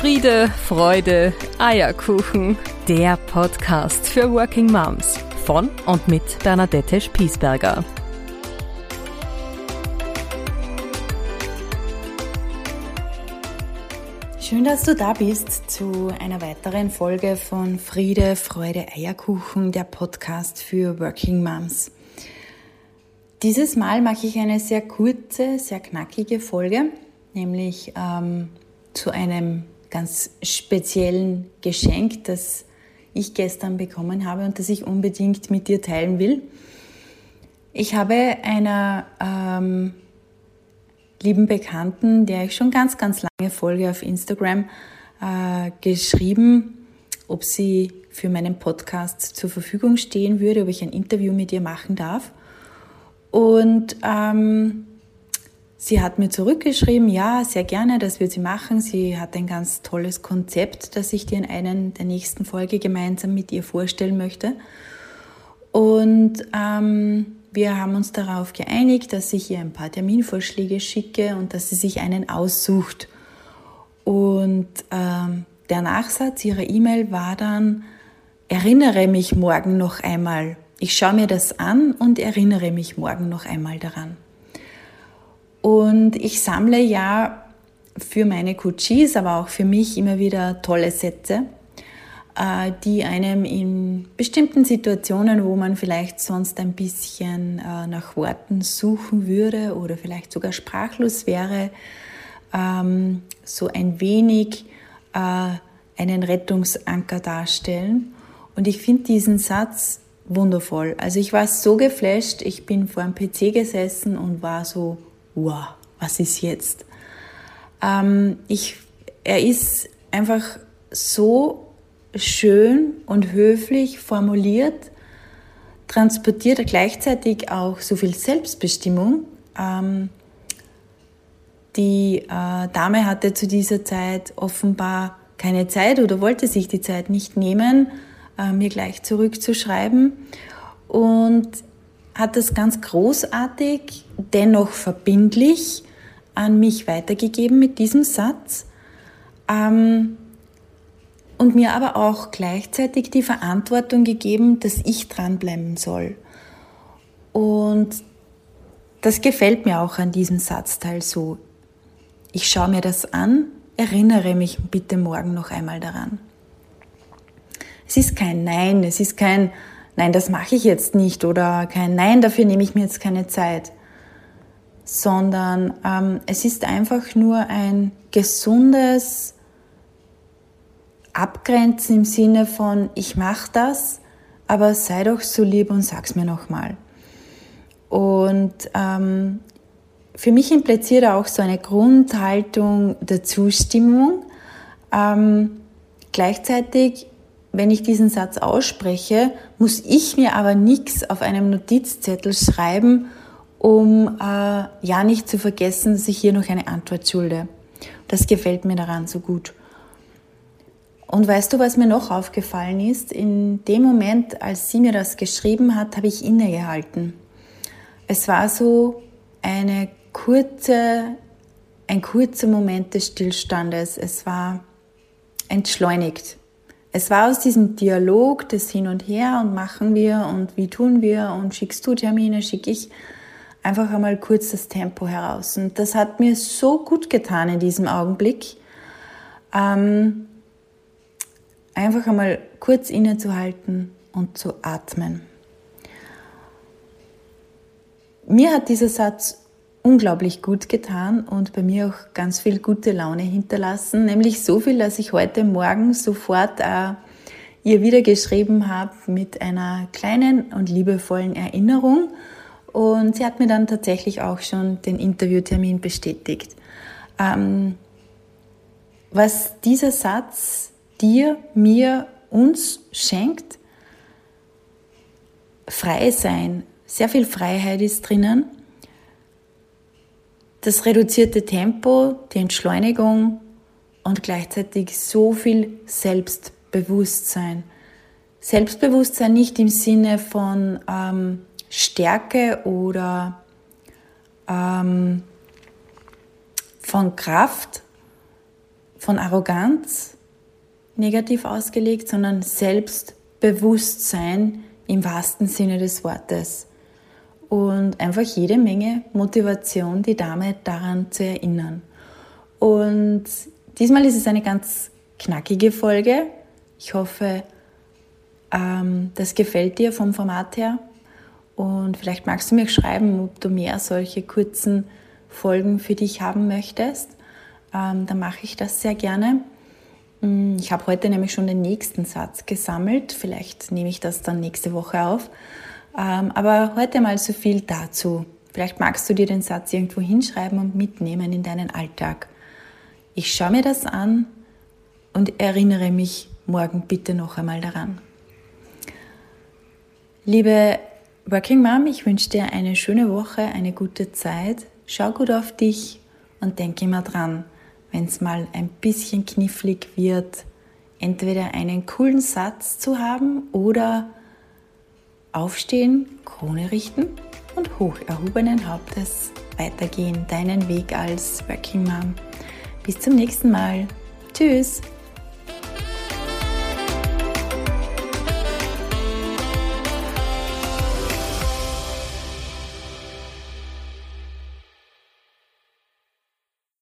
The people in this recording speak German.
Friede, Freude, Eierkuchen. Der Podcast für Working Moms von und mit Bernadette Spiesberger. Schön, dass du da bist zu einer weiteren Folge von Friede, Freude, Eierkuchen, der Podcast für Working Moms. Dieses Mal mache ich eine sehr kurze, sehr knackige Folge, nämlich ähm, zu einem ganz speziellen Geschenk, das ich gestern bekommen habe und das ich unbedingt mit dir teilen will. Ich habe einer ähm, lieben Bekannten, der ich schon ganz, ganz lange folge auf Instagram, äh, geschrieben, ob sie für meinen Podcast zur Verfügung stehen würde, ob ich ein Interview mit ihr machen darf. Und ähm, Sie hat mir zurückgeschrieben, ja, sehr gerne, das wird sie machen. Sie hat ein ganz tolles Konzept, das ich dir in einer der nächsten Folge gemeinsam mit ihr vorstellen möchte. Und ähm, wir haben uns darauf geeinigt, dass ich ihr ein paar Terminvorschläge schicke und dass sie sich einen aussucht. Und ähm, der Nachsatz ihrer E-Mail war dann, erinnere mich morgen noch einmal. Ich schaue mir das an und erinnere mich morgen noch einmal daran. Und ich sammle ja für meine Coaches, aber auch für mich immer wieder tolle Sätze, äh, die einem in bestimmten Situationen, wo man vielleicht sonst ein bisschen äh, nach Worten suchen würde oder vielleicht sogar sprachlos wäre, ähm, so ein wenig äh, einen Rettungsanker darstellen. Und ich finde diesen Satz wundervoll. Also ich war so geflasht, ich bin vor dem PC gesessen und war so, wow, was ist jetzt? Ähm, ich, er ist einfach so schön und höflich formuliert, transportiert gleichzeitig auch so viel Selbstbestimmung. Ähm, die äh, Dame hatte zu dieser Zeit offenbar keine Zeit oder wollte sich die Zeit nicht nehmen, äh, mir gleich zurückzuschreiben. Und hat das ganz großartig, dennoch verbindlich an mich weitergegeben mit diesem Satz ähm, und mir aber auch gleichzeitig die Verantwortung gegeben, dass ich dranbleiben soll. Und das gefällt mir auch an diesem Satzteil so. Ich schaue mir das an, erinnere mich bitte morgen noch einmal daran. Es ist kein Nein, es ist kein nein, das mache ich jetzt nicht oder kein nein, dafür nehme ich mir jetzt keine Zeit, sondern ähm, es ist einfach nur ein gesundes Abgrenzen im Sinne von, ich mache das, aber sei doch so lieb und sag's mir nochmal. Und ähm, für mich impliziert auch so eine Grundhaltung der Zustimmung. Ähm, gleichzeitig wenn ich diesen Satz ausspreche, muss ich mir aber nichts auf einem Notizzettel schreiben, um äh, ja nicht zu vergessen, dass ich hier noch eine Antwort schulde. Das gefällt mir daran so gut. Und weißt du, was mir noch aufgefallen ist? In dem Moment, als sie mir das geschrieben hat, habe ich innegehalten. Es war so eine kurze, ein kurzer Moment des Stillstandes. Es war entschleunigt. Es war aus diesem Dialog des Hin und Her und machen wir und wie tun wir und schickst du Termine, schicke ich einfach einmal kurz das Tempo heraus. Und das hat mir so gut getan in diesem Augenblick, ähm, einfach einmal kurz innezuhalten und zu atmen. Mir hat dieser Satz unglaublich gut getan und bei mir auch ganz viel gute Laune hinterlassen. Nämlich so viel, dass ich heute Morgen sofort äh, ihr wieder geschrieben habe mit einer kleinen und liebevollen Erinnerung. Und sie hat mir dann tatsächlich auch schon den Interviewtermin bestätigt. Ähm, was dieser Satz dir, mir, uns schenkt, frei sein. Sehr viel Freiheit ist drinnen das reduzierte Tempo, die Entschleunigung und gleichzeitig so viel Selbstbewusstsein. Selbstbewusstsein nicht im Sinne von ähm, Stärke oder ähm, von Kraft, von Arroganz negativ ausgelegt, sondern Selbstbewusstsein im wahrsten Sinne des Wortes. Und einfach jede Menge Motivation, die Dame daran zu erinnern. Und diesmal ist es eine ganz knackige Folge. Ich hoffe, ähm, das gefällt dir vom Format her. Und vielleicht magst du mir schreiben, ob du mehr solche kurzen Folgen für dich haben möchtest. Ähm, dann mache ich das sehr gerne. Mm, ich habe heute nämlich schon den nächsten Satz gesammelt. Vielleicht nehme ich das dann nächste Woche auf. Ähm, aber heute mal so viel dazu. Vielleicht magst du dir den Satz irgendwo hinschreiben und mitnehmen in deinen Alltag. Ich schaue mir das an und erinnere mich morgen bitte noch einmal daran. Liebe Working Mom, ich wünsche dir eine schöne Woche, eine gute Zeit. Schau gut auf dich und denke immer dran, wenn es mal ein bisschen knifflig wird, entweder einen coolen Satz zu haben oder aufstehen, Krone richten und hoch erhobenen Hauptes weitergehen, deinen Weg als Working Mom. Bis zum nächsten Mal. Tschüss!